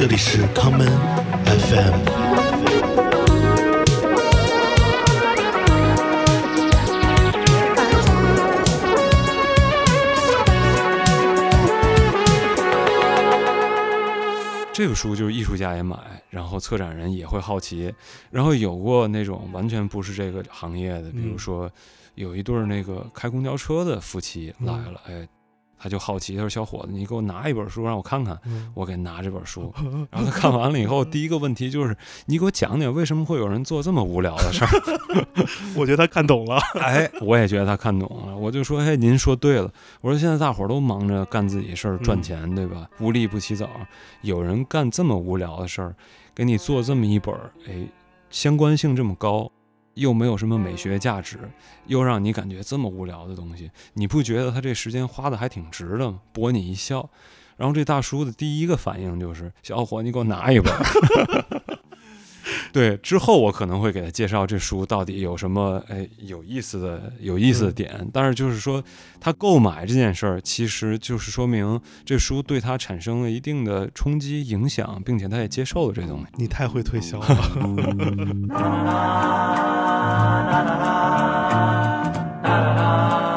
这里是 common FM。这个书就是艺术家也买，然后策展人也会好奇，然后有过那种完全不是这个行业的，比如嗯说有一对儿那个开公交车的夫妻来嗯了，哎，他就好奇，他说：“小伙子，你给我拿一本书让我看看。”嗯我给拿这本书，然后他看完了以后，第一个问题就是：你给我讲讲为什么会有人做这么无聊的事儿？我觉得他看懂了。哎，我也觉得他看懂了，我就说：“哎，您说对了。”我说：“现在大伙儿都忙着干自己事儿赚嗯钱，对吧？无利不起早，有人干这么无聊的事儿，给你做这么一本儿，哎，相关性这么高，又没有什么美学价值，又让你感觉这么无聊的东西，你不觉得他这时间花的还挺值的吗？”博你一笑。然后这大叔的第一个反应就是：“小伙，你给我拿一本儿。”对，之后我可能会给他介绍这书到底有什么哎有意思的有意思的点，但是就是说他购买这件事儿，其实就是说明这书对他产生了一定的冲击影响，并且他也接受了这东西。你太会推销了。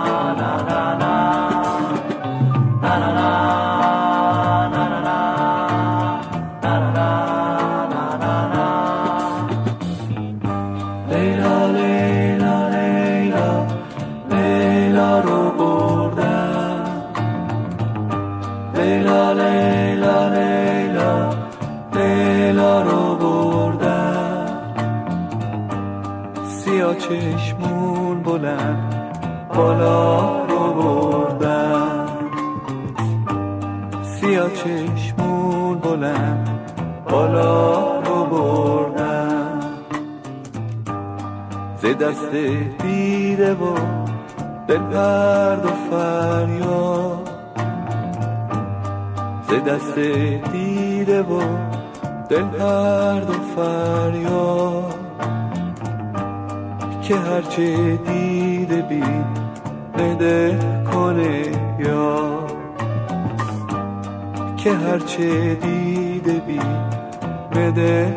چشمون بلند بالا رو بردم سیاه چشمون بلند بالا رو بردم ز دست دیده و دل پرد و فریاد. ز دست دیده و دل پرد و فریاد. که هرچه دیده بی بده کنه یا که هرچه دیده بی بده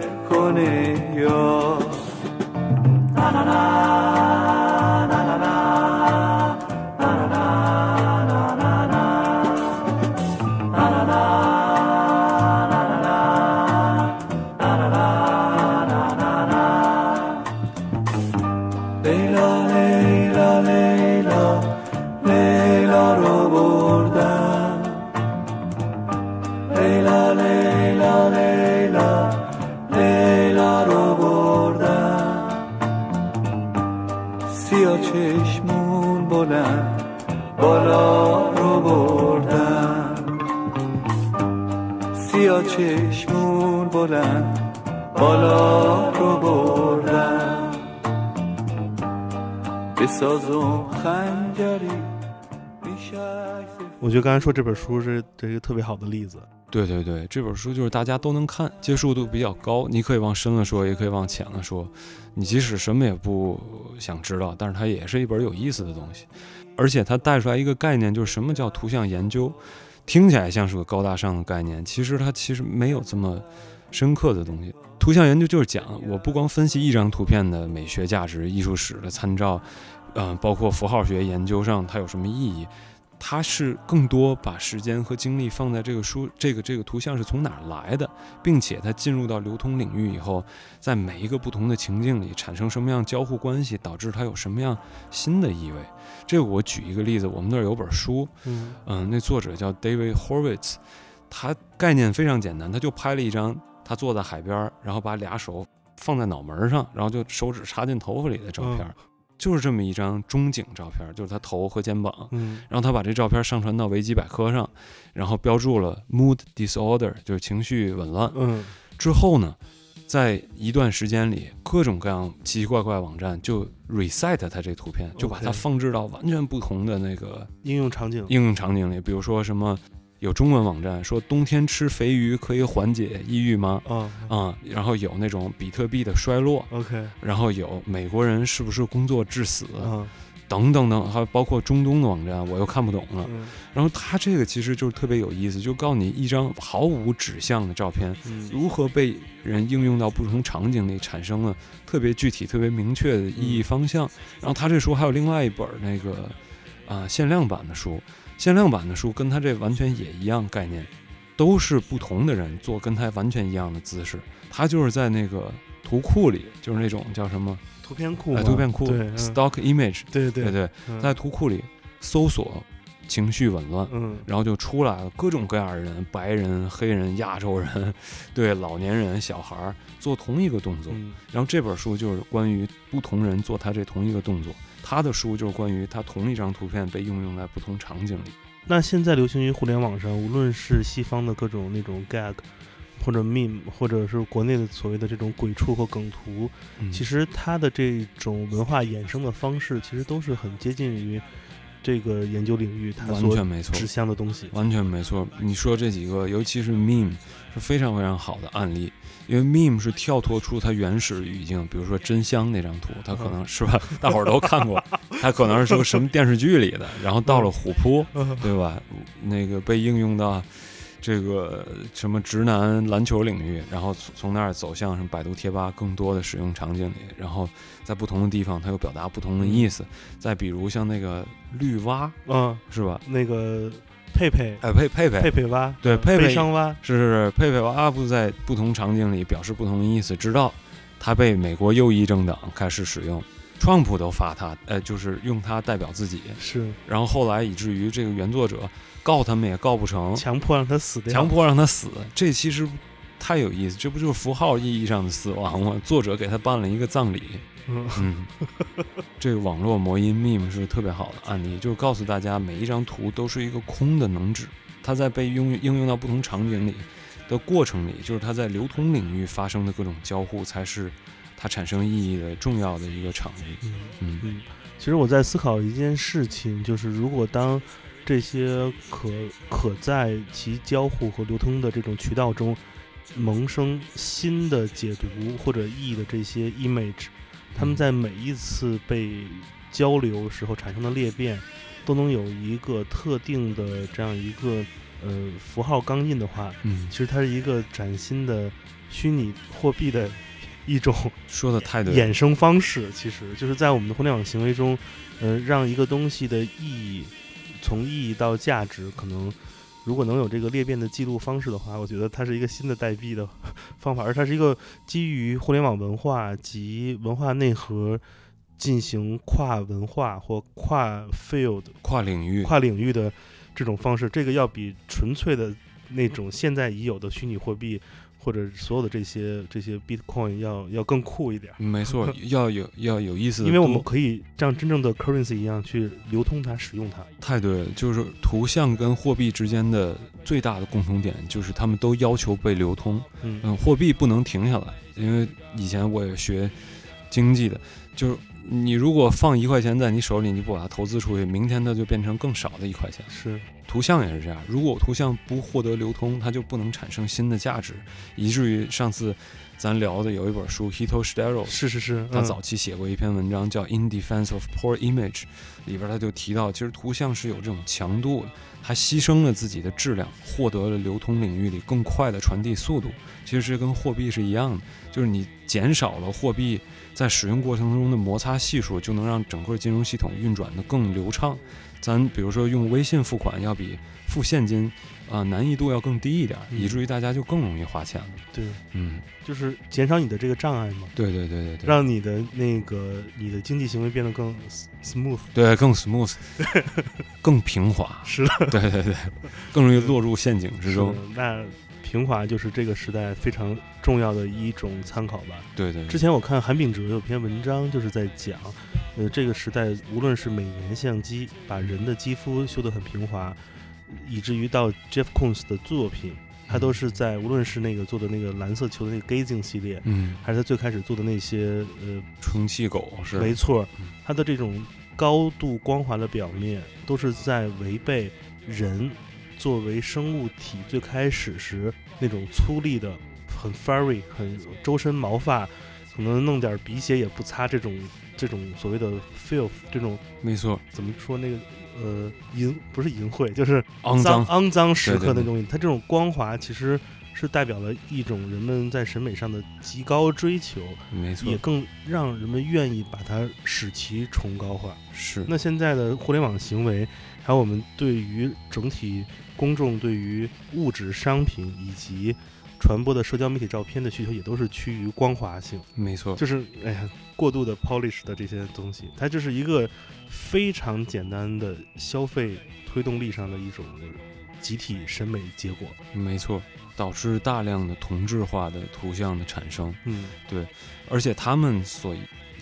我觉得刚才说这本书是这个特别好的例子。对对对，这本书就是大家都能看，接受度比较高。你可以往深了说，也可以往浅了说。你即使什么也不想知道，但是它也是一本有意思的东西。而且它带出来一个概念，就是什么叫图像研究，听起来像是个高大上的概念，其实它其实没有这么深刻的东西。图像研究就是讲，我不光分析一张图片的美学价值、艺术史的参照，嗯、包括符号学研究上它有什么意义。它是更多把时间和精力放在这个书这个这个图像是从哪儿来的，并且它进入到流通领域以后，在每一个不同的情境里产生什么样交互关系，导致它有什么样新的意味。这个我举一个例子，我们那儿有本书，嗯嗯，那作者叫 David Horowitz，他概念非常简单，他就拍了一张他坐在海边儿，然后把俩手放在脑门儿上，然后就手指插进头发里的照片儿，就是这么一张中景照片，就是他头和肩膀。嗯然后他把这照片上传到维基百科上，然后标注了 mood disorder，就是情绪紊乱。嗯之后呢，在一段时间里，各种各样奇奇怪怪网站就 reset 他这图片，就把它放置到完全不同的那个应用场景。应用场景里，比如说什么。有中文网站说冬天吃肥鱼可以缓解抑郁吗？啊啊、然后有那种比特币的衰落，，OK，然后有美国人是不是工作致死，啊等等等，还有包括中东的网站，我又看不懂了。嗯。然后他这个其实就是特别有意思，就告诉你一张毫无指向的照片嗯。如何被人应用到不同场景里，产生了特别具体、特别明确的意义方向。然后他这书还有另外一本那个啊、限量版的书，限量版的书跟他这完全也一样概念，都是不同的人做跟他完全一样的姿势。他就是在那个图库里，就是那种叫什么？图片库哎，图片库 stock image，对对对。在图库里搜索情绪紊乱。嗯然后就出来了各种各样的人，白人、黑人、亚洲人，对老年人、小孩儿做同一个动作。嗯然后这本书就是关于不同人做他这同一个动作，他的书就是关于他同一张图片被应用在不同场景里。那现在流行于互联网上，无论是西方的各种那种 gag，或者 meme，或者是国内的所谓的这种鬼畜或梗图，嗯其实它的这种文化衍生的方式，其实都是很接近于这个研究领域它完所全没错，指向的东西。完全没错。你说这几个，尤其是 meme，是非常非常好的案例。因为 meme 是跳脱出它原始语境，比如说真香那张图，它可能是吧，大伙儿都看过，它可能是个什么电视剧里的，然后到了虎扑，对吧？那个被应用到这个什么直男篮球领域，然后从从那儿走向什么百度贴吧更多的使用场景里，然后在不同的地方它又表达不同的意思。再比如像那个绿蛙，嗯，是吧？那个佩佩。哎，佩佩佩。佩佩蛙，嗯对佩佩悲伤蛙，是是是，佩佩蛙。不在不同场景里表示不同的意思，直到他被美国右翼政党开始使用，川普都发他，呃，就是用它代表自己，是。然后后来以至于这个原作者告他们也告不成，强迫让他死掉，强迫让他死，这其实太有意思，这不就是符号意义上的死亡吗？作者给他办了一个葬礼，嗯。嗯，这个网络魔音 meme 是个特别好的案例，就是告诉大家每一张图都是一个空的能指，它在被用应用到不同场景里的过程里，就是它在流通领域发生的各种交互，才是它产生意义的重要的一个场域。嗯。嗯。嗯，其实我在思考一件事情，就是如果当这些可可在其交互和流通的这种渠道中萌生新的解读或者意义的这些 image，他们在每一次被交流时候产生的裂变，都能有一个特定的这样一个呃符号钢印的话，嗯，其实它是一个崭新的虚拟货币的一种 说的太对。衍生方式，其实就是在我们的互联网行为中，呃，让一个东西的意义从意义到价值，可能如果能有这个裂变的记录方式的话，我觉得它是一个新的代币的方法，而它是一个基于互联网文化及文化内核进行跨文化或跨 field 跨领域，跨领域的这种方式，这个要比纯粹的那种现在已有的虚拟货币或者所有的这些这些 Bitcoin 要要更酷一点。没错，要有要有意思的，因为我们可以像真正的 currency 一样去流通它、使用它。太对了，就是图像跟货币之间的最大的共同点，就是他们都要求被流通。嗯嗯，货币不能停下来，因为以前我也学经济的，就是你如果放一块钱在你手里，你不把它投资出去，明天它就变成更少的一块钱。是，图像也是这样，如果图像不获得流通，它就不能产生新的价值，以至于上次咱聊的有一本书 Hito Stero，是是是，他嗯早期写过一篇文章叫《In Defense of Poor Image》，里边他就提到，其实图像是有这种强度的，它牺牲了自己的质量，获得了流通领域里更快的传递速度。其实这跟货币是一样的，就是你减少了货币在使用过程中的摩擦系数，就能让整个金融系统运转的更流畅。咱比如说用微信付款，要比付现金啊、难易度要更低一点，嗯以至于大家就更容易花钱了。对，嗯，就是减少你的这个障碍嘛，对对对对对。让你的那个你的经济行为变得更 s- smooth。对，更 smooth，更平滑，是的，对对对，更容易落入陷阱之中是。的那平滑就是这个时代非常重要的一种参考吧。对对，之前我看韩炳哲有篇文章，就是在讲，呃，这个时代无论是美颜相机把人的肌肤修得很平滑，以至于到 Jeff Koons 的作品，他都是在无论是那个做的那个蓝色球的那个 Gazing 系列，嗯，还是他最开始做的那些，呃，充气狗是。没错嗯，他的这种高度光滑的表面，都是在违背人作为生物体最开始时那种粗粝的、很 furry、很周身毛发、可能弄点鼻血也不擦，这种这种所谓的 filth 这种没错，怎么说那个呃淫不是淫秽，就是肮脏，肮脏时刻的东西，它这种光滑其实是代表了一种人们在审美上的极高追求，没错。也，更让人们愿意把它使其崇高化。是。那现在的互联网行为，还有我们对于整体公众对于物质商品以及传播的社交媒体照片的需求，也都是趋于光滑性，没错，就是哎呀过度的 polish 的这些东西，它就是一个非常简单的消费推动力上的一种集体审美结果。没错，导致大量的同质化的图像的产生。嗯，对而且他们所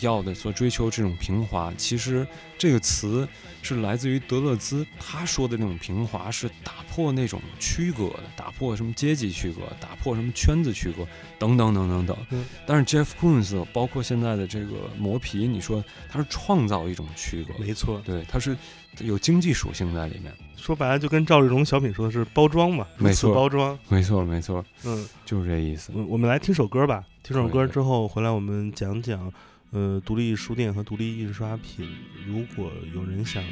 要的、所追求这种平滑，其实这个词是来自于德勒兹，他说的那种平滑是打破那种区隔的，打破什么阶级区隔，打破什么圈子区隔，等等等等等。嗯但是 Jeff Koons 包括现在的这个磨皮，你说他是创造一种区隔，没错。对，它是有经济属性在里面。说白了，就跟赵丽蓉小品说的是包装嘛，没错包装。没错，没错，嗯，就是这意思。我我们来听首歌吧。听首歌之后回来，我们讲讲，呃，独立书店和独立印刷品，如果有人想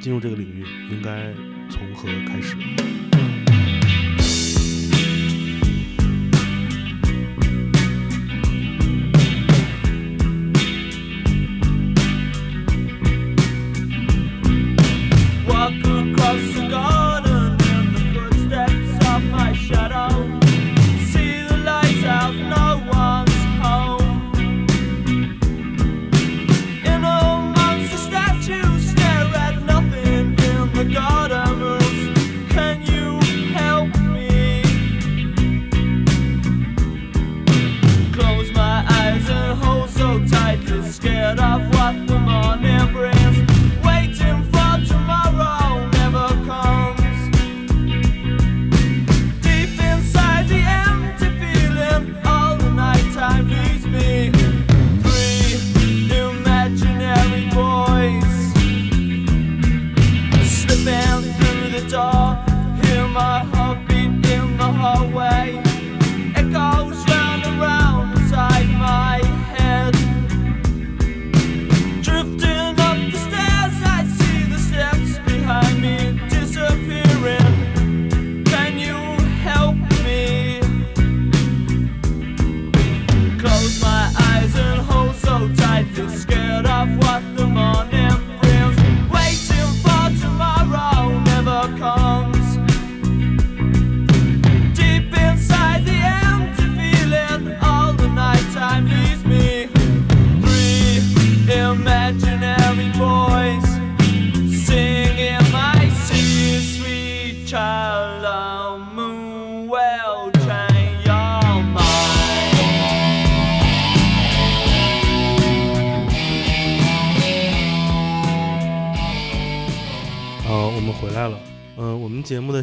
进入这个领域，应该从何开始？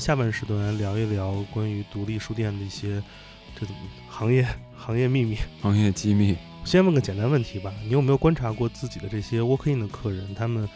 下半时段聊一聊关于独立书店的一些这种行业 行业秘密。行业机密，先问个简单问题吧，你有没有观察过自己的这些 walk in 的客人，他们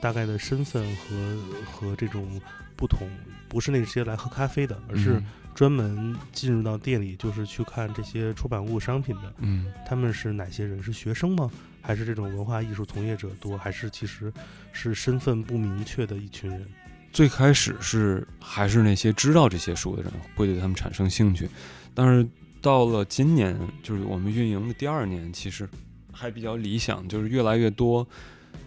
大概的身份和和这种不同？不是那些来喝咖啡的，而是嗯专门进入到店里就是去看这些出版物商品的。嗯，他们是哪些人？是学生吗？还是这种文化艺术从业者多？还是其实是身份不明确的一群人？最开始是还是那些知道这些书的人会对他们产生兴趣，但是到了今年，就是我们运营的第二年，其实还比较理想，就是越来越多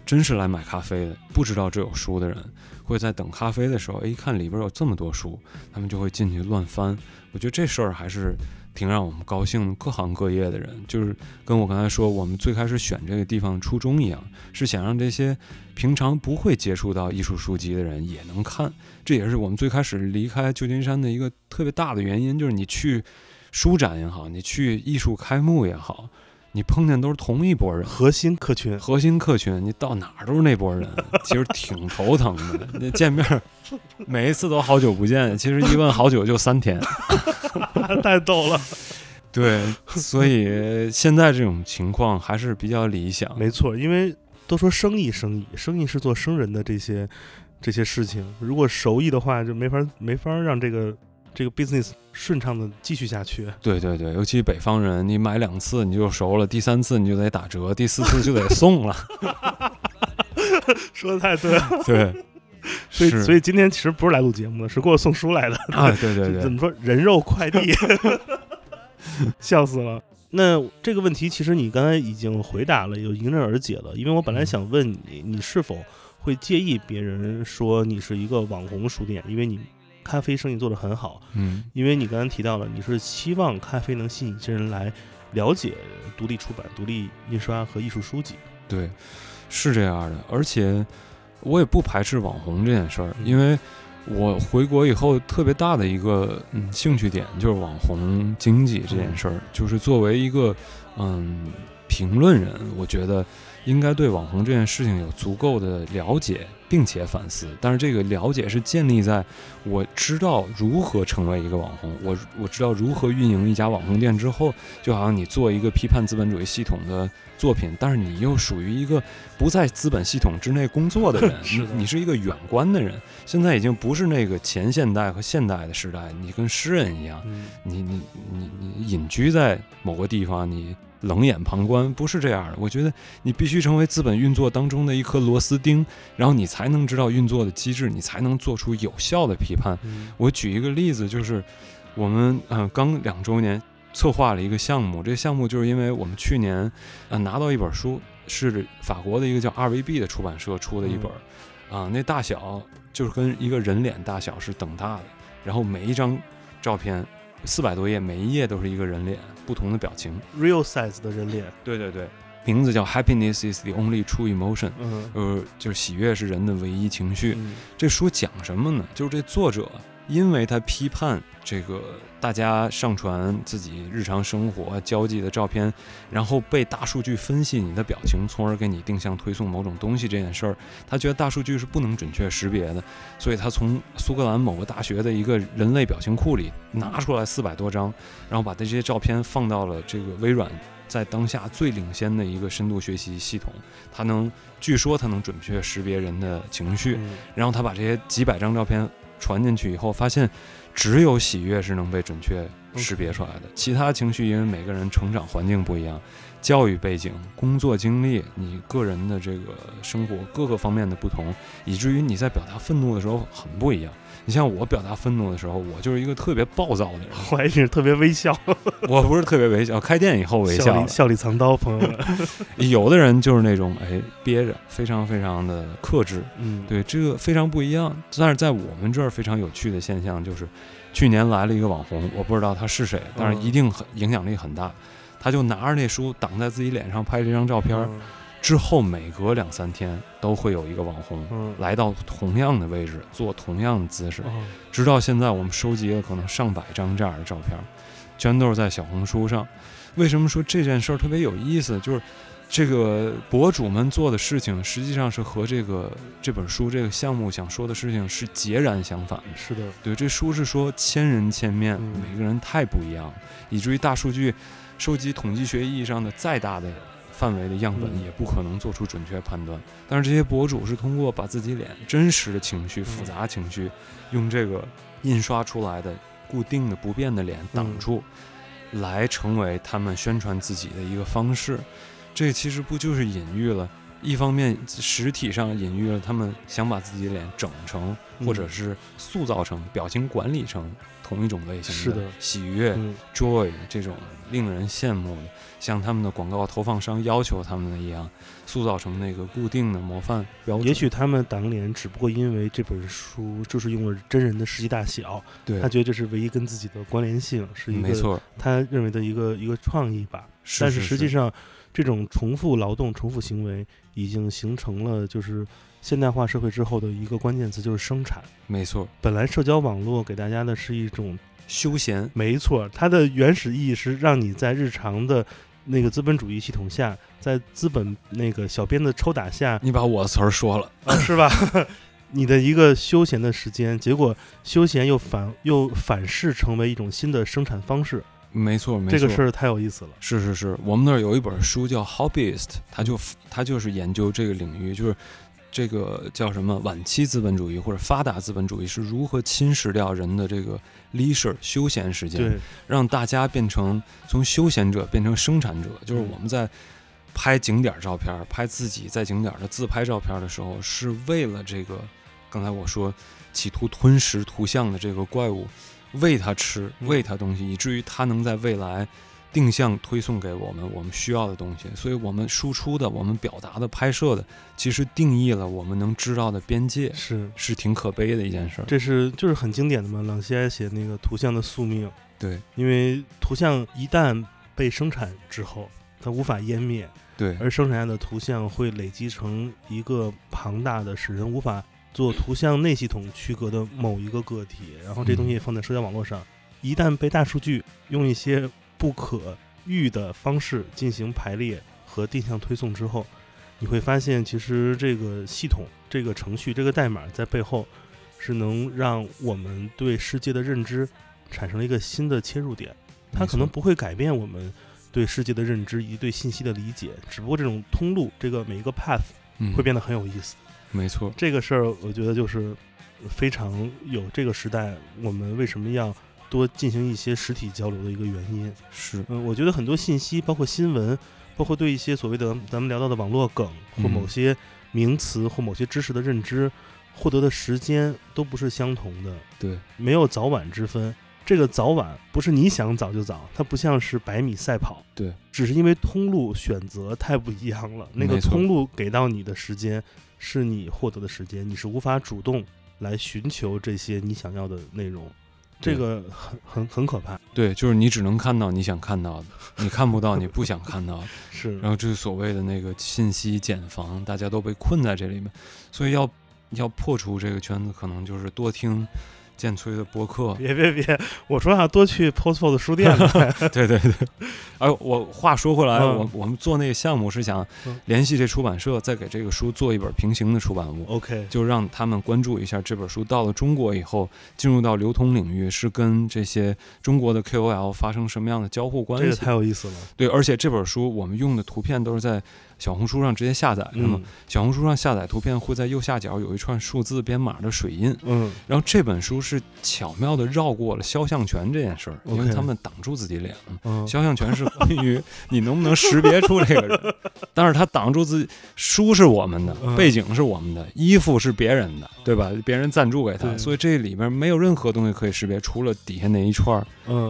真是来买咖啡的，不知道这有书的人，会在等咖啡的时候，哎，一看里边有这么多书，他们就会进去乱翻。我觉得这事儿还是挺让我们高兴的，各行各业的人，就是跟我刚才说，我们最开始选这个地方初衷一样，是想让这些平常不会接触到艺术书籍的人也能看。这也是我们最开始离开旧金山的一个特别大的原因，就是你去书展也好，你去艺术开幕也好，你碰见都是同一拨人。核心客群，核心客群，你到哪儿都是那拨人，其实挺头疼的。那见面每一次都好久不见，其实一问好久就三天。太逗了。对，所以现在这种情况还是比较理想。没错，因为都说生意，生意，生意是做生人的这些这些事情。如果熟意的话，就没法没法让这个这个 business 顺畅的继续下去。对对对，尤其北方人，你买两次你就熟了，第三次你就得打折，第四次就得送了。说的太对了，对，所以所以今天其实不是来录节目的，是给我送书来的。啊，对对 对，怎么说人肉快递？笑死了。那这个问题其实你刚才已经回答了，有迎刃而解了。因为我本来想问你，你是否会介意别人说你是一个网红书店？因为你咖啡生意做得很好，嗯，因为你刚才提到了，你是希望咖啡能吸引一些人来了解独立出版、独立印刷和艺术书籍。对，是这样的，而且我也不排斥网红这件事儿，嗯。因为我回国以后特别大的一个嗯兴趣点就是网红经济这件事儿，就是作为一个嗯评论人，我觉得应该对网红这件事情有足够的了解，并且反思。但是这个了解是建立在我知道如何成为一个网红，我我知道如何运营一家网红店之后，就好像你做一个批判资本主义系统的作品，但是你又属于一个不在资本系统之内工作的人，你你是一个远观的人。现在已经不是那个前现代和现代的时代，你跟诗人一样，嗯，你你你你隐居在某个地方，你冷眼旁观，不是这样的。我觉得你必须成为资本运作当中的一颗螺丝钉，然后你才能知道运作的机制，你才能做出有效的批判。嗯我举一个例子，就是我们嗯、呃刚两周年策划了一个项目，这个项目就是因为我们去年呃拿到一本书，是法国的一个叫 RVB 的出版社出的一本，啊、那大小就是跟一个人脸大小是等大的，然后每一张照片四百多页，每一页都是一个人脸，不同的表情。real size 的人脸，对对对，名字叫 Happiness is the only true emotion，嗯呃，就是喜悦是人的唯一情绪。嗯这书讲什么呢？就是这作者，因为他批判这个大家上传自己日常生活交际的照片，然后被大数据分析你的表情，从而给你定向推送某种东西这件事儿，他觉得大数据是不能准确识别的，所以他从苏格兰某个大学的一个人类表情库里拿出来四百多张，然后把这些照片放到了这个微软。在当下最领先的一个深度学习系统，它能，据说它能准确识别人的情绪，嗯然后他把这些几百张照片传进去以后，发现只有喜悦是能被准确识别出来的，其他情绪因为每个人成长环境不一样，教育背景、工作经历、你个人的这个生活各个方面的不同，以至于你在表达愤怒的时候很不一样。你像我表达愤怒的时候，我就是一个特别暴躁的人，我还是特别微笑，我不是特别微笑，开店以后微笑。笑里笑里藏刀，朋友们。有的人就是那种哎憋着，非常非常的克制，嗯，对，这个非常不一样。但是在我们这儿非常有趣的现象就是，去年来了一个网红，我不知道他是谁，但是一定很影响力很大。他就拿着那书挡在自己脸上拍这张照片之后每隔两三天都会有一个网红嗯，来到同样的位置，做同样的姿势。哦直到现在，我们收集了可能上百张这样的照片儿，全都是在小红书上。为什么说这件事儿特别有意思？就是这个博主们做的事情，实际上是和这个这本书这个项目想说的事情是截然相反的。是的，对，这书是说千人千面，嗯每个人太不一样，以至于大数据收集统计学意义上的再大的范围的样本，嗯也不可能做出准确判断。但是这些博主是通过把自己脸真实的情绪、嗯复杂情绪，用这个印刷出来的固定的不变的脸挡嗯住，来成为他们宣传自己的一个方式。这其实不就是隐喻了？一方面，实体上隐喻了他们想把自己脸整成，嗯或者是塑造成、表情管理成同一种类型是的。喜悦、嗯。joy 这种令人羡慕的，像他们的广告投放商要求他们的一样，塑造成那个固定的模范。标准。也许他们挡脸，只不过因为这本书就是用了真人的实际大小，对。他，觉得这是唯一跟自己的关联性，是一个没错，他认为的一个一个创意吧。但是是。实际上，这种重复劳动、重复行为已经形成了就是现代化社会之后的一个关键词，就是生产。没错，本来社交网络给大家的是一种，休闲没错，它的原始意义是让你在日常的那个资本主义系统下，在资本那个小编的抽打下，你把我的词儿说了，啊，是吧？你的一个休闲的时间，结果休闲又反又反噬成为一种新的生产方式，没错，没错，这个事儿太有意思了。是是是，我们那儿有一本书叫《Hobbyist》，他就他就是研究这个领域，就是这个叫什么晚期资本主义或者发达资本主义是如何侵蚀掉人的这个 leisure 休闲时间，让大家变成从休闲者变成生产者。就是我们在拍景点照片、拍自己在景点的自拍照片的时候，是为了这个刚才我说企图吞食图像的这个怪物，喂它吃，嗯喂它东西，以至于它能在未来。定向推送给我们我们需要的东西，所以我们输出的、我们表达的、拍摄的，其实定义了我们能知道的边界，是，是挺可悲的一件事儿。这是就是很经典的嘛，朗西埃写那个图像的宿命，对。因为图像一旦被生产之后，它无法湮灭，对。而生产下的图像会累积成一个庞大的、使人无法做图像内系统区隔的某一个个体，然后这东西放在社交网络上，一旦被大数据用一些不可预的方式进行排列和定向推送之后，你会发现，其实这个系统、这个程序、这个代码在背后是能让我们对世界的认知产生了一个新的切入点。它可能不会改变我们对世界的认知以及对信息的理解，只不过这种通路，这个每一个 path 嗯会变得很有意思。没错，这个事儿，我觉得就是非常有这个时代我们为什么要多进行一些实体交流的一个原因。是嗯，我觉得很多信息，包括新闻，包括对一些所谓的咱们聊到的网络梗或嗯某些名词或某些知识的认知，获得的时间都不是相同的，对，没有早晚之分。这个早晚不是你想早就早，它不像是百米赛跑，对，只是因为通路选择太不一样了。那个通路给到你的时间是你获得的时间，你是无法主动来寻求这些你想要的内容，这个很很很可怕。对，就是你只能看到你想看到的，你看不到你不想看到的。是，然后这是所谓的那个信息茧房，大家都被困在这里面，所以要要破除这个圈子，可能就是多听建崔的播客。别别别，我说要多去 Postful 的书店买。对对对。哎，我话说回来，嗯我我们做那个项目是想嗯联系这出版社，再给这个书做一本平行的出版物。OK，就让他们关注一下这本书到了中国以后，进入到流通领域是跟这些中国的 KOL 发生什么样的交互关系？这个太有意思了。对，而且这本书我们用的图片都是在小红书上直接下载的嘛。嗯小红书上下载图片会在右下角有一串数字编码的水印，嗯，然后这本书是巧妙的绕过了肖像权这件事儿，因为他们挡住自己脸了。嗯肖像权是 关于你能不能识别出这个人，但是他挡住自己，书是我们的，嗯背景是我们的，衣服是别人的，对吧？别人赞助给他，所以这里边没有任何东西可以识别，除了底下那一串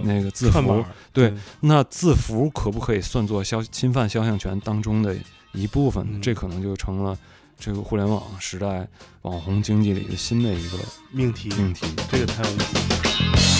那个字符。对，那字符可不可以算作肖侵犯肖像权当中的一部分呢？嗯这可能就成了这个互联网时代网红经济里的新的一个命题，命题。这个太有意思了。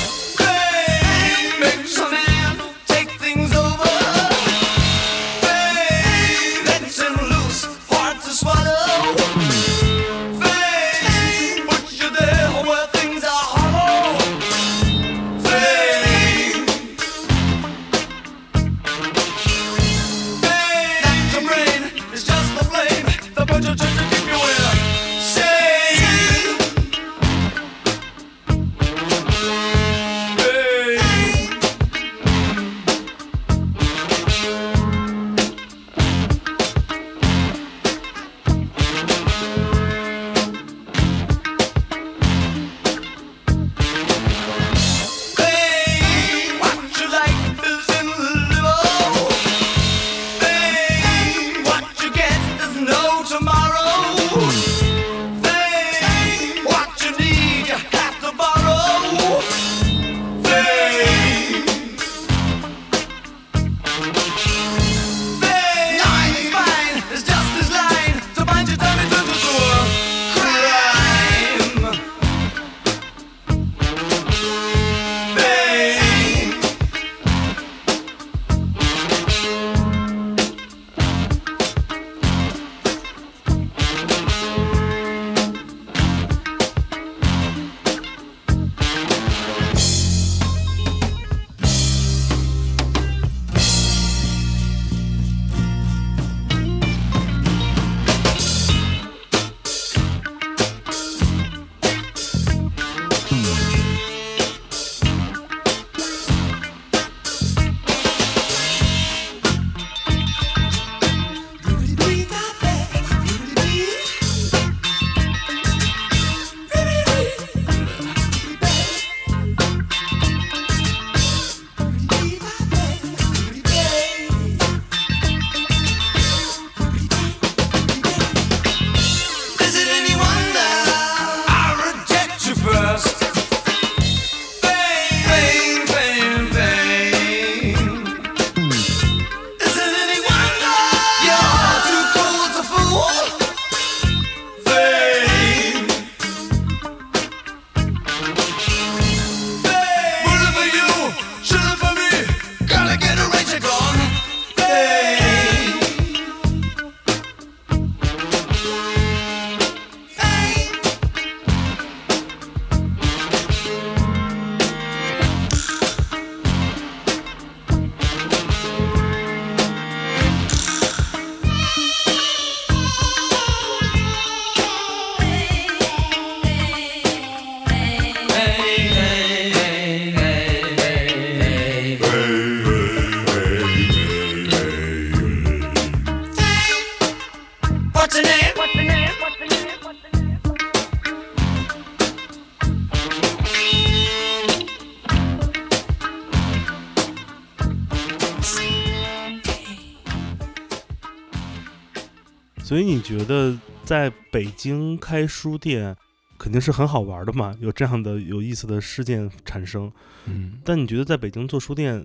所以你觉得在北京开书店肯定是很好玩的嘛？有这样的有意思的事件产生。嗯，但你觉得在北京做书店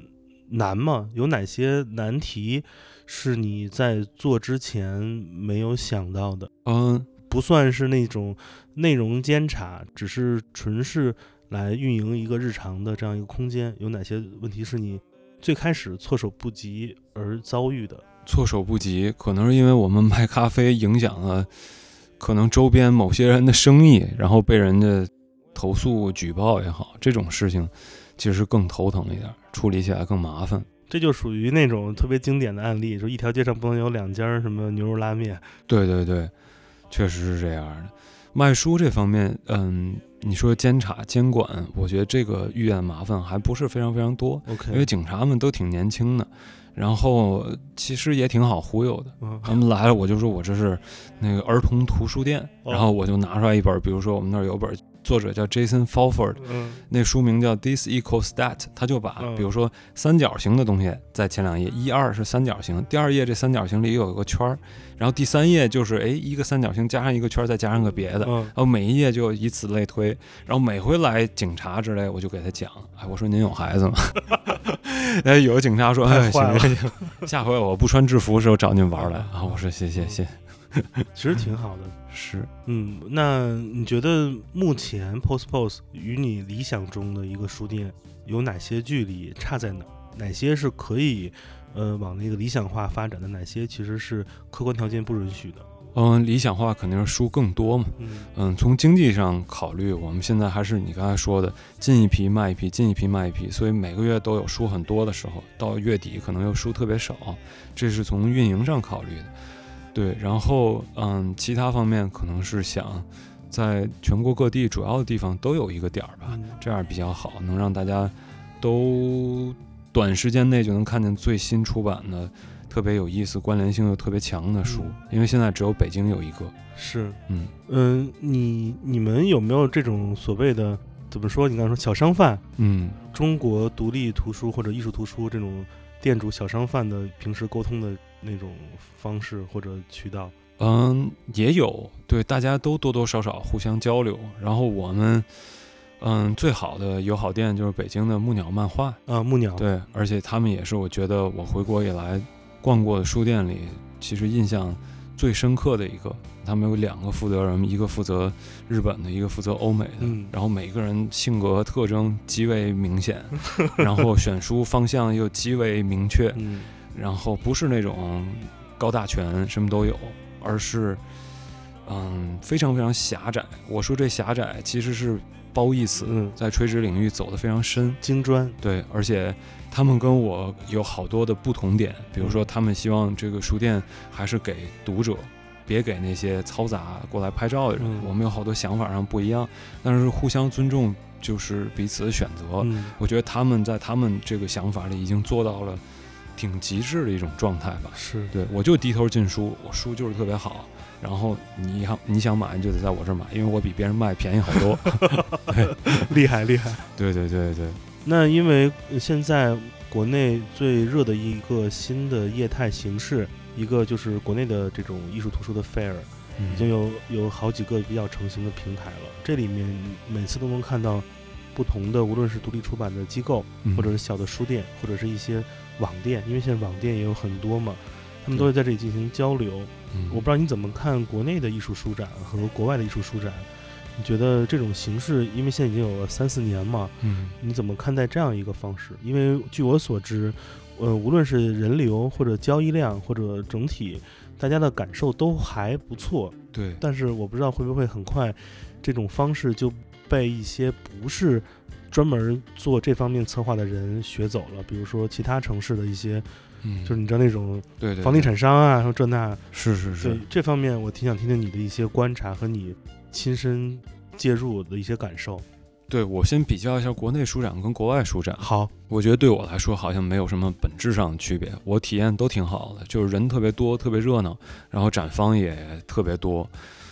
难吗？有哪些难题是你在做之前没有想到的？嗯，不算是那种内容监察，只是纯是来运营一个日常的这样一个空间。有哪些问题是你最开始措手不及而遭遇的？措手不及，可能是因为我们卖咖啡影响了可能周边某些人的生意，然后被人家投诉举报也好，这种事情其实更头疼一点，处理起来更麻烦。这就属于那种特别经典的案例，说一条街上不能有两家什么牛肉拉面。对对对，确实是这样的。卖书这方面，嗯，你说监察监管，我觉得这个遇见麻烦还不是非常非常多，OK，因为警察们都挺年轻的，然后其实也挺好忽悠的。嗯他们来了，我就说我这是那个儿童图书店，哦然后我就拿出来一本，比如说我们那儿有本作者叫 Jason Falford，嗯那书名叫 This Equals That，他就把嗯比如说三角形的东西在前两页，一二是三角形，第二页这三角形里有一个圈儿，然后第三页就是哎一个三角形加上一个圈儿，再加上个别的。嗯然后每一页就以此类推，然后每回来警察之类，我就给他讲，哎，我说您有孩子吗？哎，有个警察说，哎，太坏了行行行，下回我不穿制服的时候找您玩来啊。我说谢谢谢，其实挺好的。是，嗯，那你觉得目前 Post Post 与你理想中的一个书店有哪些距离，差在哪儿？哪些是可以呃往那个理想化发展的？哪些其实是客观条件不允许的？嗯，理想化肯定是书更多嘛。嗯嗯，从经济上考虑，我们现在还是你刚才说的，进一批卖一批，进一批卖一批，所以每个月都有书很多的时候，到月底可能又书特别少，这是从运营上考虑的。对，然后嗯，其他方面可能是想在全国各地主要的地方都有一个点儿吧，嗯这样比较好，能让大家都短时间内就能看见最新出版的。特别有意思、关联性又特别强的书，嗯因为现在只有北京有一个，是，嗯，嗯，你你们有没有这种所谓的怎么说？你刚才说小商贩，嗯，中国独立图书或者艺术图书这种店主小商贩的平时沟通的那种方式或者渠道？嗯，也有，对，大家都多多少少互相交流。然后我们，嗯，最好的友好店就是北京的木鸟漫画，啊，木鸟，对，而且他们也是我觉得我回国以来逛过的书店里，其实印象最深刻的一个。他们有两个负责人，一个负责日本的，一个负责欧美的。嗯然后每个人性格特征极为明显，然后选书方向又极为明确。嗯然后不是那种高大全什么都有，而是嗯非常非常狭窄。我说这狭窄其实是褒义词，嗯，在垂直领域走得非常深。精专，对，而且他们跟我有好多的不同点，比如说他们希望这个书店还是给读者。别给那些嘈杂过来拍照的人，嗯我们有好多想法上不一样，但是互相尊重就是彼此的选择。嗯我觉得他们在他们这个想法里已经做到了挺极致的一种状态吧。是，对我就低头进书，我书就是特别好。然后你想你想买，你就得在我这儿买，因为我比别人卖便宜好多。厉害厉害。对对对对，那因为现在国内最热的一个新的业态形式，一个就是国内的这种艺术图书的 fair，已经有有好几个比较成型的平台了。这里面每次都能看到不同的，无论是独立出版的机构，嗯或者是小的书店，或者是一些网店，因为现在网店也有很多嘛，他们都会在这里进行交流。嗯我不知道你怎么看国内的艺术书展和国外的艺术书展？你觉得这种形式，因为现在已经有了三四年嘛，嗯你怎么看待这样一个方式？因为据我所知，呃，无论是人流或者交易量或者整体，大家的感受都还不错。对，但是我不知道会不会很快，这种方式就被一些不是专门做这方面策划的人学走了。比如说其他城市的一些，嗯。就是你知道那种房地产商啊，说这那，是是是。对，这方面，我挺想听听你的一些观察和你亲身介入的一些感受。对我先比较一下国内书展跟国外书展，好，我觉得对我来说好像没有什么本质上的区别，我体验都挺好的，就是人特别多，特别热闹，然后展方也特别多，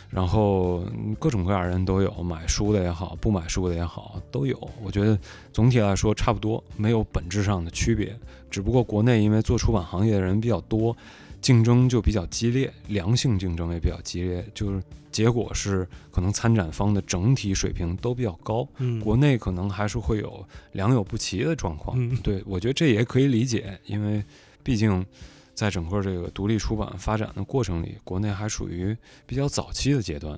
然后嗯各种各样的人都有，买书的也好，不买书的也好，都有。我觉得总体来说差不多，没有本质上的区别，只不过国内因为做出版行业的人比较多，竞争就比较激烈，良性竞争也比较激烈，就是结果是可能参展方的整体水平都比较高，嗯，国内可能还是会有良莠不齐的状况。嗯对我觉得这也可以理解，因为毕竟在整个这个独立出版发展的过程里，国内还属于比较早期的阶段。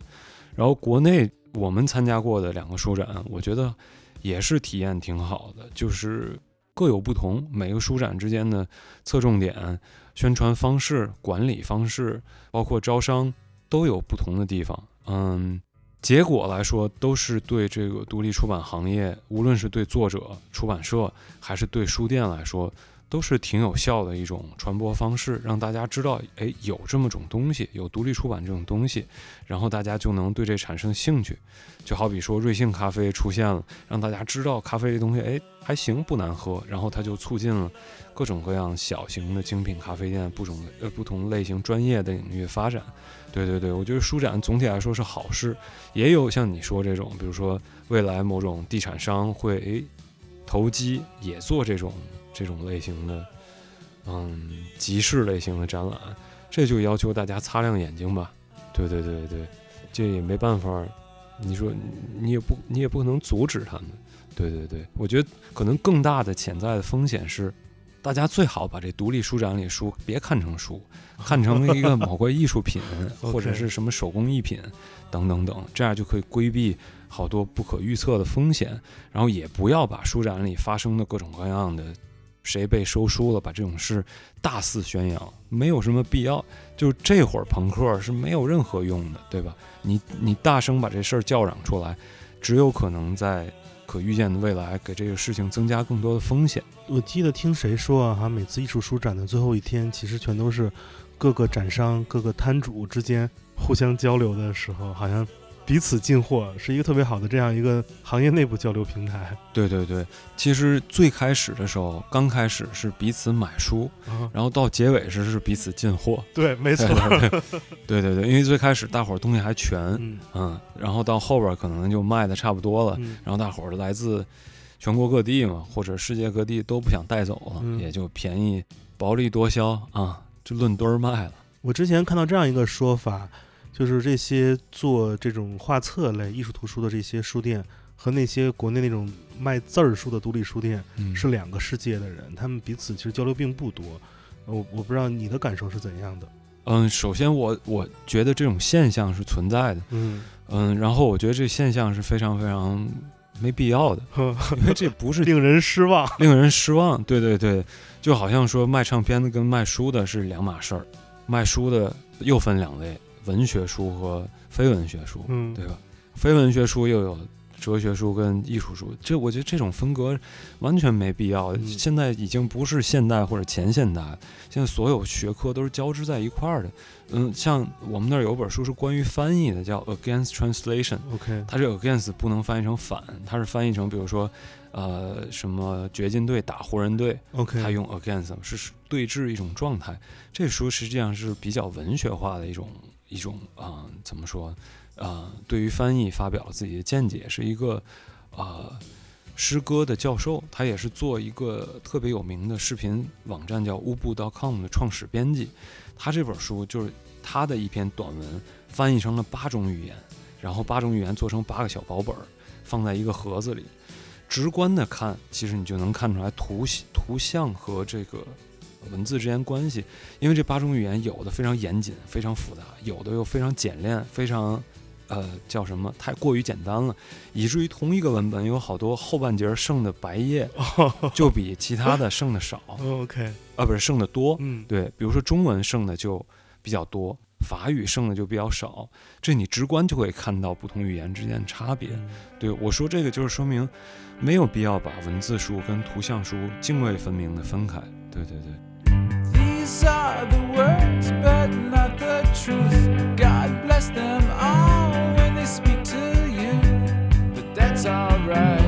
然后国内我们参加过的两个书展，我觉得也是体验挺好的，就是各有不同，每个书展之间的侧重点、宣传方式、管理方式，包括招商都有不同的地方。嗯，结果来说，都是对这个独立出版行业，无论是对作者、出版社，还是对书店来说，都是挺有效的一种传播方式，让大家知道，哎，有这么种东西，有独立出版这种东西，然后大家就能对这产生兴趣。就好比说瑞幸咖啡出现了，让大家知道咖啡这东西，哎，还行，不难喝，然后它就促进了各种各样小型的精品咖啡店不种呃不同类型专业的领域发展。对对对，我觉得书展总体来说是好事，也有像你说这种，比如说未来某种地产商会诶投机也做这种这种类型的，嗯，集市类型的展览，这就要求大家擦亮眼睛吧。对对对对，这也没办法，你说你也不你也不可能阻止他们。对对对，我觉得可能更大的潜在的风险是，大家最好把这独立书展里书别看成书，看成一个某个艺术品 或者是什么手工艺品等等等，这样就可以规避好多不可预测的风险。然后也不要把书展里发生的各种各样的谁被收书了，把这种事大肆宣扬，没有什么必要。就这会儿朋克是没有任何用的，对吧？你你大声把这事儿叫嚷出来，只有可能在可预见的未来给这个事情增加更多的风险。我记得听谁说啊，好像每次艺术书展的最后一天，其实全都是各个展商、各个摊主之间互相交流的时候，好像彼此进货，是一个特别好的这样一个行业内部交流平台。对对对，其实最开始的时候，刚开始是彼此买书，啊，然后到结尾时是彼此进货。对，没错 对。对对因为最开始大伙儿东西还全，嗯嗯，然后到后边儿可能就卖的差不多了，嗯然后大伙儿来自全国各地嘛，或者世界各地都不想带走了，嗯也就便宜薄利多销啊，就论堆儿卖了。我之前看到这样一个说法，就是这些做这种画册类艺术图书的这些书店，和那些国内那种卖字儿书的独立书店嗯是两个世界的人，他们彼此其实交流并不多。呃我我不知道你的感受是怎样的。嗯，首先我我觉得这种现象是存在的，嗯，嗯，然后我觉得这现象是非常非常没必要的，因为这不是 令人失望。令人失望。对对对，就好像说卖唱片的跟卖书的是两码事儿，卖书的又分两类，文学书和非文学书，嗯，对吧？非文学书又有哲学书跟艺术书，这我觉得这种分隔完全没必要。嗯现在已经不是现代或者前现代，现在所有学科都是交织在一块儿的。嗯，像我们那儿有本书是关于翻译的，叫《Against Translation》。OK，它这个 against 不能翻译成反，它是翻译成比如说，呃，什么掘金队打湖人队，OK，它用 against 是是对峙一种状态。这书实际上是比较文学化的一种一种啊、怎么说？啊，对于翻译发表了自己的见解，是一个啊、诗歌的教授，他也是做一个特别有名的视频网站叫乌布 .com 的创始编辑。他这本书就是他的一篇短文翻译成了八种语言，然后八种语言做成八个小薄本儿，放在一个盒子里。直观的看，其实你就能看出来图图像和这个文字之间关系。因为这八种语言有的非常严谨、非常复杂，有的又非常简练、非常呃叫什么太过于简单了，以至于同一个文本有好多后半截儿剩的白页就比其他的剩的少 OK，啊，不是剩的多。嗯，对，比如说中文剩的就比较多，法语剩的就比较少，这你直观就会看到不同语言之间的差别。嗯对我说这个就是说明，没有必要把文字书跟图像书泾渭分明的分开。对对对。Are the words, but not the truth. God bless them all when they speak to you, but that's alright.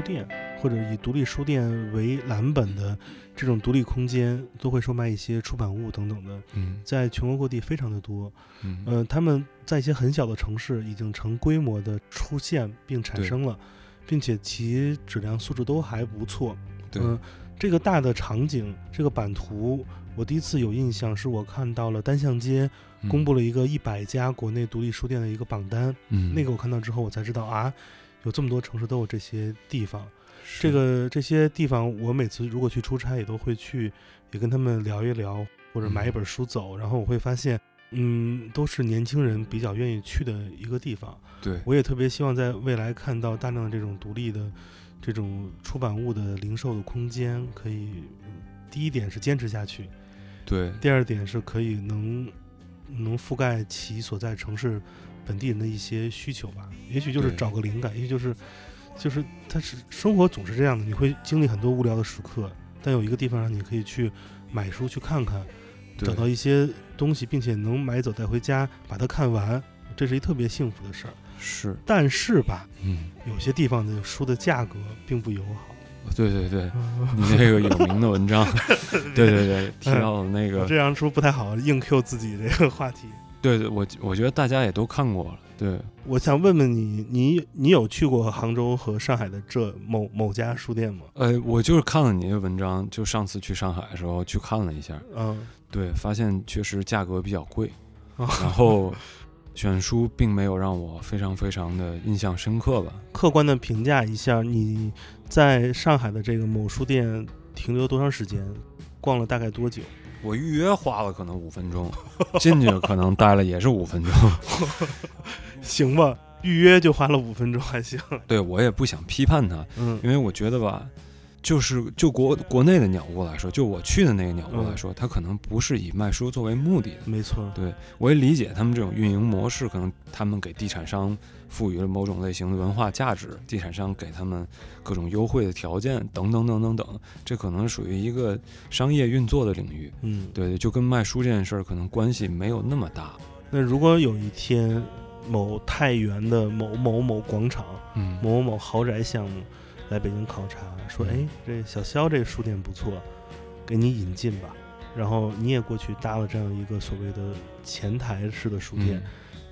书店或者以独立书店为蓝本的这种独立空间，都会售卖一些出版物等等的，嗯在全国各地非常的多。嗯呃，他们在一些很小的城市已经成规模的出现并产生了，并且其质量素质都还不错。对嗯、这个大的场景，这个版图，我第一次有印象是我看到了单向街公布了一个一百家国内独立书店的一个榜单，嗯那个我看到之后，我才知道啊，有这么多城市都有这些地方。是这个这些地方，我每次如果去出差，也都会去，也跟他们聊一聊，或者买一本书走。然后我会发现，嗯，都是年轻人比较愿意去的一个地方。对我也特别希望在未来看到大量的这种独立的这种出版物的零售的空间，可以嗯第一点是坚持下去，对第二点是可以能能覆盖其所在城市本地人的一些需求吧。也许就是找个灵感，也许就是就是它是生活总是这样的，你会经历很多无聊的时刻，但有一个地方让你可以去买书去看看，找到一些东西，并且能买走带回家把它看完，这是一特别幸福的事儿。是但是吧，嗯有些地方的书的价格并不友好。对对对，你那个有名的文章，对对对，提到了那个我这样说不太好，硬 Q 自己这个话题。对对，我我觉得大家也都看过了，对，我想问问你，你你有去过杭州和上海的这某某家书店吗？呃，我就是看了你的文章，就上次去上海的时候去看了一下，嗯，对，发现确实价格比较贵，哦然后选书并没有让我非常非常的印象深刻吧。客观的评价一下，你在上海的这个某书店停留多长时间？逛了大概多久？我预约花了可能五分钟，进去可能待了也是五分钟。行吧，预约就花了五分钟，还行。对我也不想批判他，嗯因为我觉得吧，就是就国国内的鸟屋来说，就我去的那个鸟屋来说，它可能不是以卖书作为目的的。没错。对我也理解他们这种运营模式，可能他们给地产商赋予了某种类型的文化价值，地产商给他们各种优惠的条件，等等等等等，这可能属于一个商业运作的领域。嗯，对，就跟卖书这件事儿可能关系没有那么大。那如果有一天某太原的某某某广场、嗯，某某某豪宅项目来北京考察，说，嗯哎，这小肖这书店不错，给你引进吧。然后你也过去搭了这样一个所谓的前台式的书店，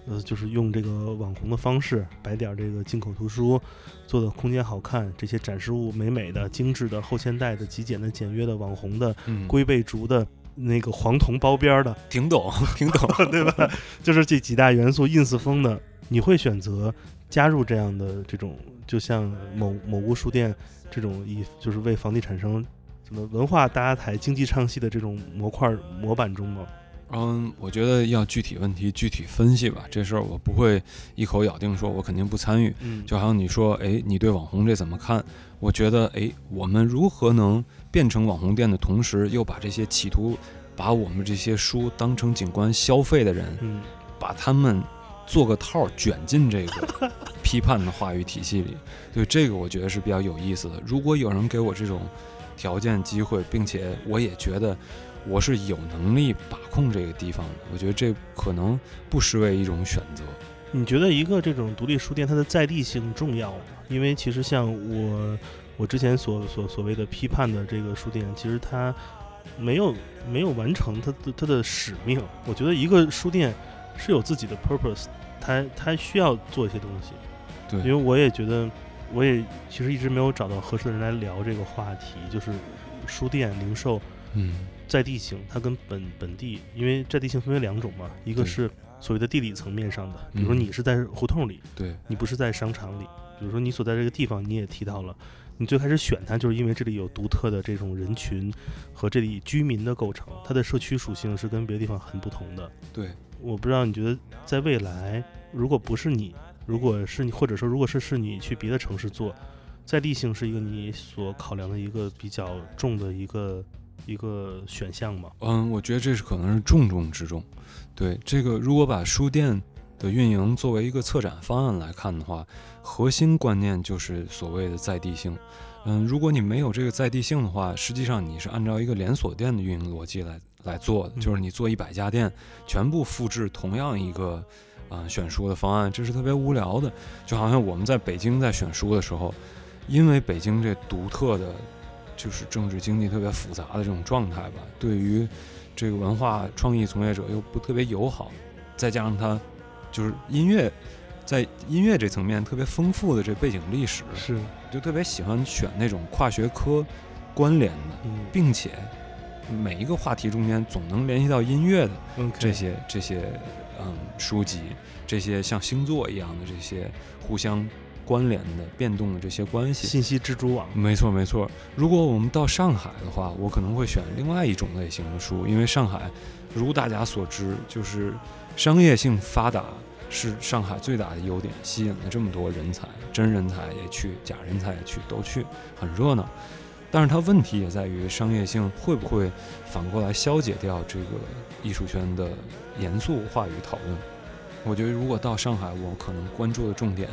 呃，就是用这个网红的方式摆点儿这个进口图书，做的空间好看，这些展示物美美的、精致的、后现代的、极简的、简约的、网红的、嗯，龟背竹的。那个黄铜包边儿的，挺懂，挺懂。对吧？就是这几大元素，ins 风的，你会选择加入这样的这种，就像某某屋书店这种以就是为房地产商什么文化搭台、经济唱戏的这种模块模板中吗？嗯，我觉得要具体问题具体分析吧，这事儿我不会一口咬定说我肯定不参与。嗯，就好像你说，哎，你对网红这怎么看？我觉得，哎，我们如何能变成网红店的同时，又把这些企图把我们这些书当成景观消费的人，嗯把他们做个套儿卷进这个批判的话语体系里？对这个，我觉得是比较有意思的。如果有人给我这种条件、机会，并且我也觉得我是有能力把控这个地方的。我觉得这可能不失为一种选择。你觉得一个这种独立书店它的在地性重要吗？因为其实像我我之前所所所谓的批判的这个书店，其实它没有没有完成它的它的使命。我觉得一个书店是有自己的 purpose，它它需要做一些东西。对因为我也觉得，我也其实一直没有找到合适的人来聊这个话题，就是书店零售嗯，在地性，它跟本本地，因为在地性分为两种嘛，一个是所谓的地理层面上的，比如说嗯你是在胡同里，对，你不是在商场里，比如说你所在这个地方，你也提到了，你最开始选它就是因为这里有独特的这种人群和这里居民的构成，它的社区属性是跟别的地方很不同的。对，我不知道你觉得在未来，如果不是你，如果是你，或者说如果是是你去别的城市做，在地性是一个你所考量的一个比较重的一个一个选项吗？嗯，我觉得这是可能是重中之重。对这个，如果把书店的运营作为一个策展方案来看的话，核心观念就是所谓的在地性。嗯，如果你没有这个在地性的话，实际上你是按照一个连锁店的运营逻辑来来做的，嗯就是你做一百家店，全部复制同样一个啊、选书的方案，这是特别无聊的。就好像我们在北京在选书的时候，因为北京这独特的，就是政治经济特别复杂的这种状态吧，对于这个文化创意从业者又不特别友好，再加上他就是音乐，在音乐这层面特别丰富的这背景历史，是，就特别喜欢选那种跨学科关联的，嗯，并且每一个话题中间总能联系到音乐的嗯，这些这些嗯书籍，这些像星座一样的这些互相关联的变动的这些关系。信息蜘蛛网，没错没错。如果我们到上海的话，我可能会选另外一种类型的书，因为上海，如大家所知，就是商业性发达是上海最大的优点，吸引了这么多人才，真人才也去，假人才也去，都去，很热闹。但是它问题也在于商业性会不会反过来消解掉这个艺术圈的严肃话语讨论。我觉得如果到上海，我可能关注的重点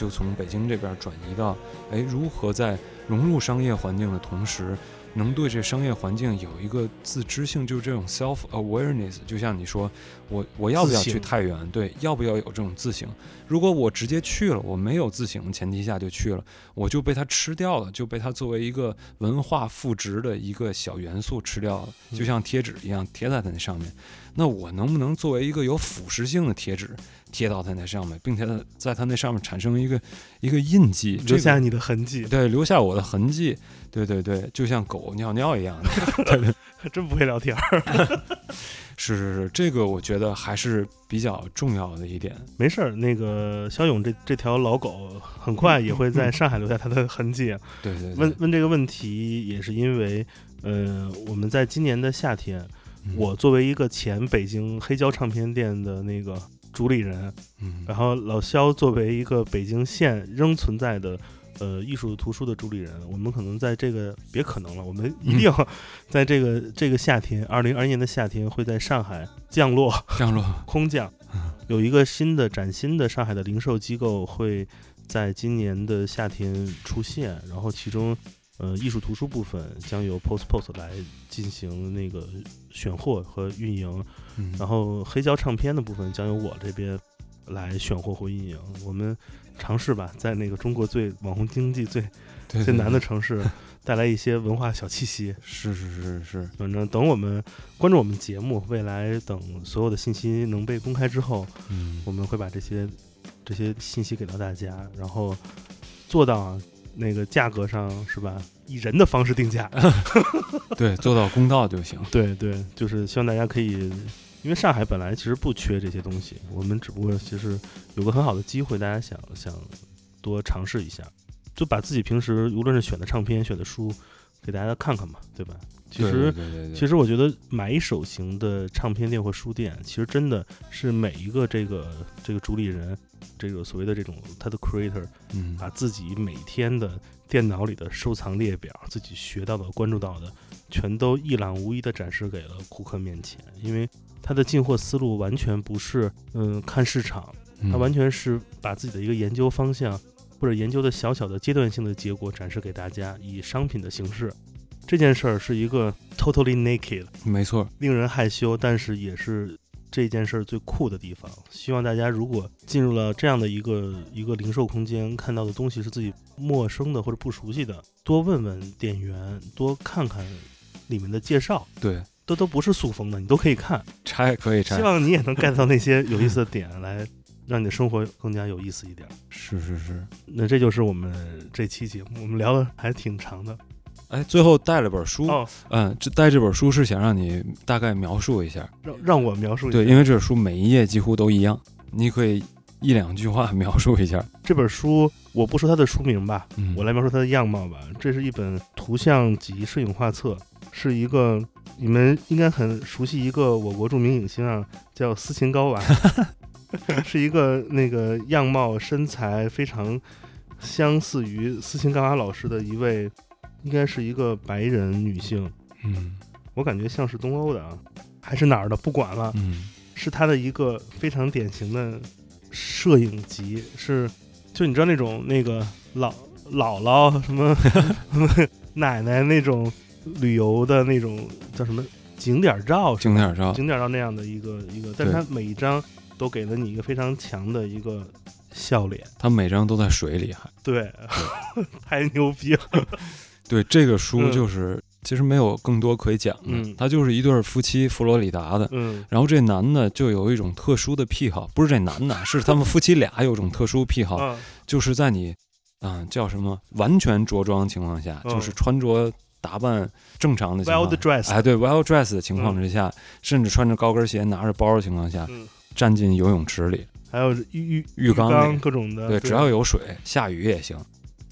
就从北京这边转移到，哎，如何在融入商业环境的同时，能对这商业环境有一个自知性，就是这种 self awareness。就像你说，我我要不要去太原？对，要不要有这种自省？如果我直接去了，我没有自省的前提下就去了，我就被它吃掉了，就被它作为一个文化赋值的一个小元素吃掉了，就像贴纸一样贴在它那上面。那我能不能作为一个有腐蚀性的贴纸贴到它那上面，并且在它那上面产生一个一个印记，留下你的痕迹，对留下我的痕迹？对对对，就像狗尿尿一样 的。真不会聊天儿。是是是，这个我觉得还是比较重要的一点。没事儿，那个肖勇这这条老狗很快也会在上海留下它的痕迹。对对对，问问这个问题，也是因为，呃，我们在今年的夏天，嗯我作为一个前北京黑胶唱片店的那个主理人，嗯。然后老肖作为一个北京现仍存在的呃艺术图书的主理人，我们可能在这个别可能了，我们一定 在这个这个夏天，二零二一年的夏天会在上海降落降落，空降，有一个新的崭新的上海的零售机构会在今年的夏天出现，然后其中。呃，艺术图书部分将由 Post Post 来进行那个选货和运营，嗯然后黑胶唱片的部分将由我这边来选货和运营。我们尝试吧，在那个中国最网红经济最对最难的城市，带来一些文化小气息。是是是是，反正等我们关注我们节目，未来等所有的信息能被公开之后，嗯我们会把这些这些信息给到大家，然后做到啊那个价格上是吧？以人的方式定价。对，做到公道就行。对对，就是希望大家可以，因为上海本来其实不缺这些东西，我们只不过其实有个很好的机会，大家想想多尝试一下，就把自己平时无论是选的唱片、选的书，给大家看看嘛，对吧？其实对对对对其实我觉得买一手型的唱片店或书店，其实真的是每一个这个这个主理人，这个所谓的这种他的 creator，嗯。把自己每天的电脑里的收藏列表，自己学到的、关注到的，全都一览无遗地展示给了顾客面前。因为他的进货思路完全不是嗯看市场，他完全全是把自己的一个研究方向或者研究的小小的阶段性的结果展示给大家，以商品的形式。这件事儿是一个 totally naked，没错，令人害羞，但是也是这件事儿最酷的地方。希望大家如果进入了这样的一个一个零售空间，看到的东西是自己陌生的或者不熟悉的，多问问店员，多看看里面的介绍，对，都都不是塑封的，你都可以看。拆可以拆希，望你也能 get 到那些有意思的点，来让你的生活更加有意思一点。是是是。那这就是我们这期节目，我们聊的还挺长的哎，最后带了本书，哦。嗯，这带这本书是想让你大概描述一下，让让我描述一下对，因为这本书每一页几乎都一样，你可以一两句话描述一下。这本书，我不说它的书名吧，嗯，我来描述它的样貌吧。这是一本图像及摄影画册，是一个你们应该很熟悉一个我国著名影星啊，叫斯琴高娃，是一个那个样貌身材非常相似于斯琴高娃老师的一位，应该是一个白人女性，嗯我感觉像是东欧的啊，还是哪儿的，不管了。嗯是他的一个非常典型的摄影集，是就你知道那种那个老姥姥什么奶奶那种旅游的那种叫什么景点照，景点照，景点照那样的一个一个，但是对它每一张都给了你一个非常强的一个笑脸，他每张都在水里还。对，太牛逼了，对，这个书嗯。就是、其实没有更多可以讲的，嗯。它就是一对儿夫妻佛罗里达的。嗯。然后这男的就有一种特殊的癖好，不是这男的，是他们夫妻俩有一种特殊癖好，啊就是在你，啊、叫什么完全着装情况下，嗯。就是穿着打扮正常的情况，wild dress，哎，对，well dress 的情况之下，甚至穿着高跟鞋、拿着包的情况下，嗯，站进游泳池里，还有浴浴浴缸缸里各种的，对，只要有水，下雨也行。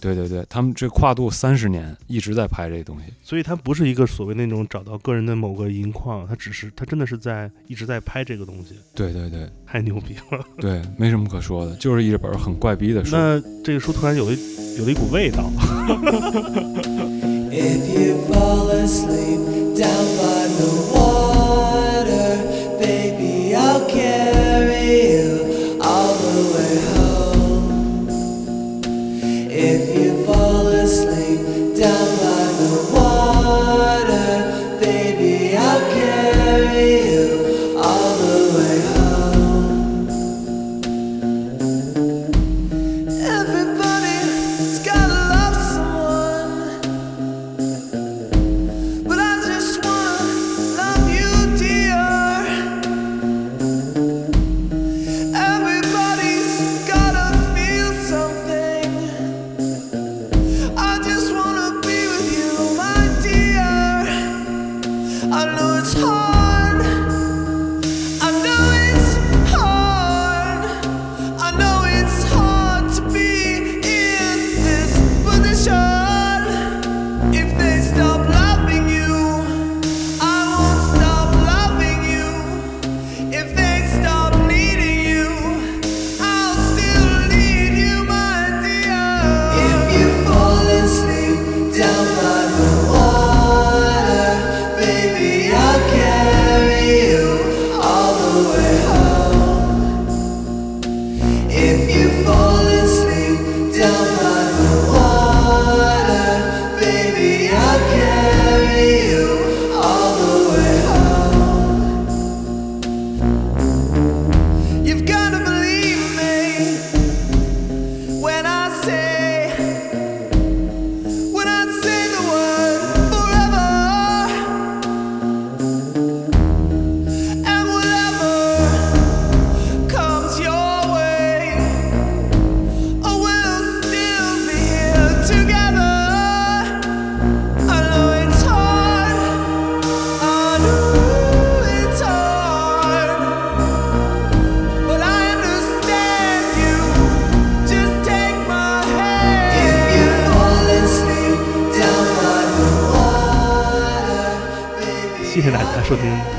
对对对，他们这跨度三十年一直在拍这东西。所以它不是一个所谓那种找到个人的某个银矿，它只是它真的是在一直在拍这个东西，对对对太牛逼了。对，没什么可说的，就是一本很怪逼的书。那这个书突然有了一有了一股味道，If you fall asleep down by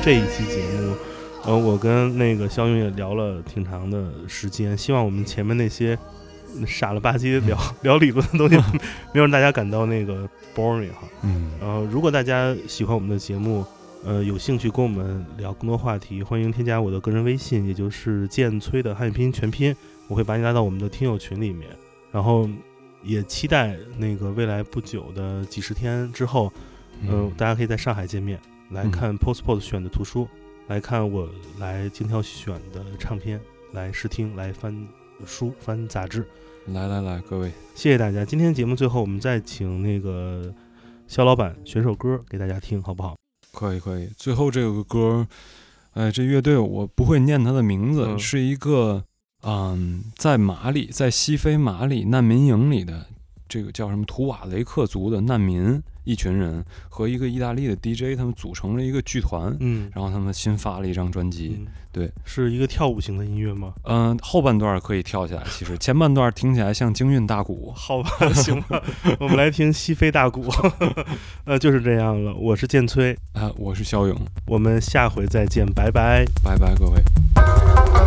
这一期节目。呃，我跟那个肖勇也聊了挺长的时间，希望我们前面那些傻了吧唧聊 聊理论的东西，没有让大家感到那个 boring 哈。嗯，然后，如果大家喜欢我们的节目，呃，有兴趣跟我们聊更多话题，欢迎添加我的个人微信，也就是建崔的汉语拼音全拼，我会把你拉到我们的听友群里面。然后，也期待那个未来不久的几十天之后，嗯，大家可以在上海见面，来嗯看 Post Post 选的图书，来看我来精挑细选的唱片，来试听，来翻书、翻杂志。来来来，各位，谢谢大家。今天节目最后，我们再请那个肖老板选首歌给大家听，好不好？可以可以。最后这个歌，哎，这乐队我不会念它的名字，嗯是一个嗯，在马里，在西非马里难民营里的这个叫什么图瓦雷克族的难民一群人和一个意大利的 DJ，他们组成了一个剧团，嗯，然后他们新发了一张专辑。嗯对，是一个跳舞型的音乐吗？嗯、后半段可以跳起来，其实前半段听起来像京韵大鼓。好吧，行吧，我们来听西非大鼓。呃，就是这样了。我是建崔，啊，我是肖勇，我们下回再见，拜拜。拜拜各位。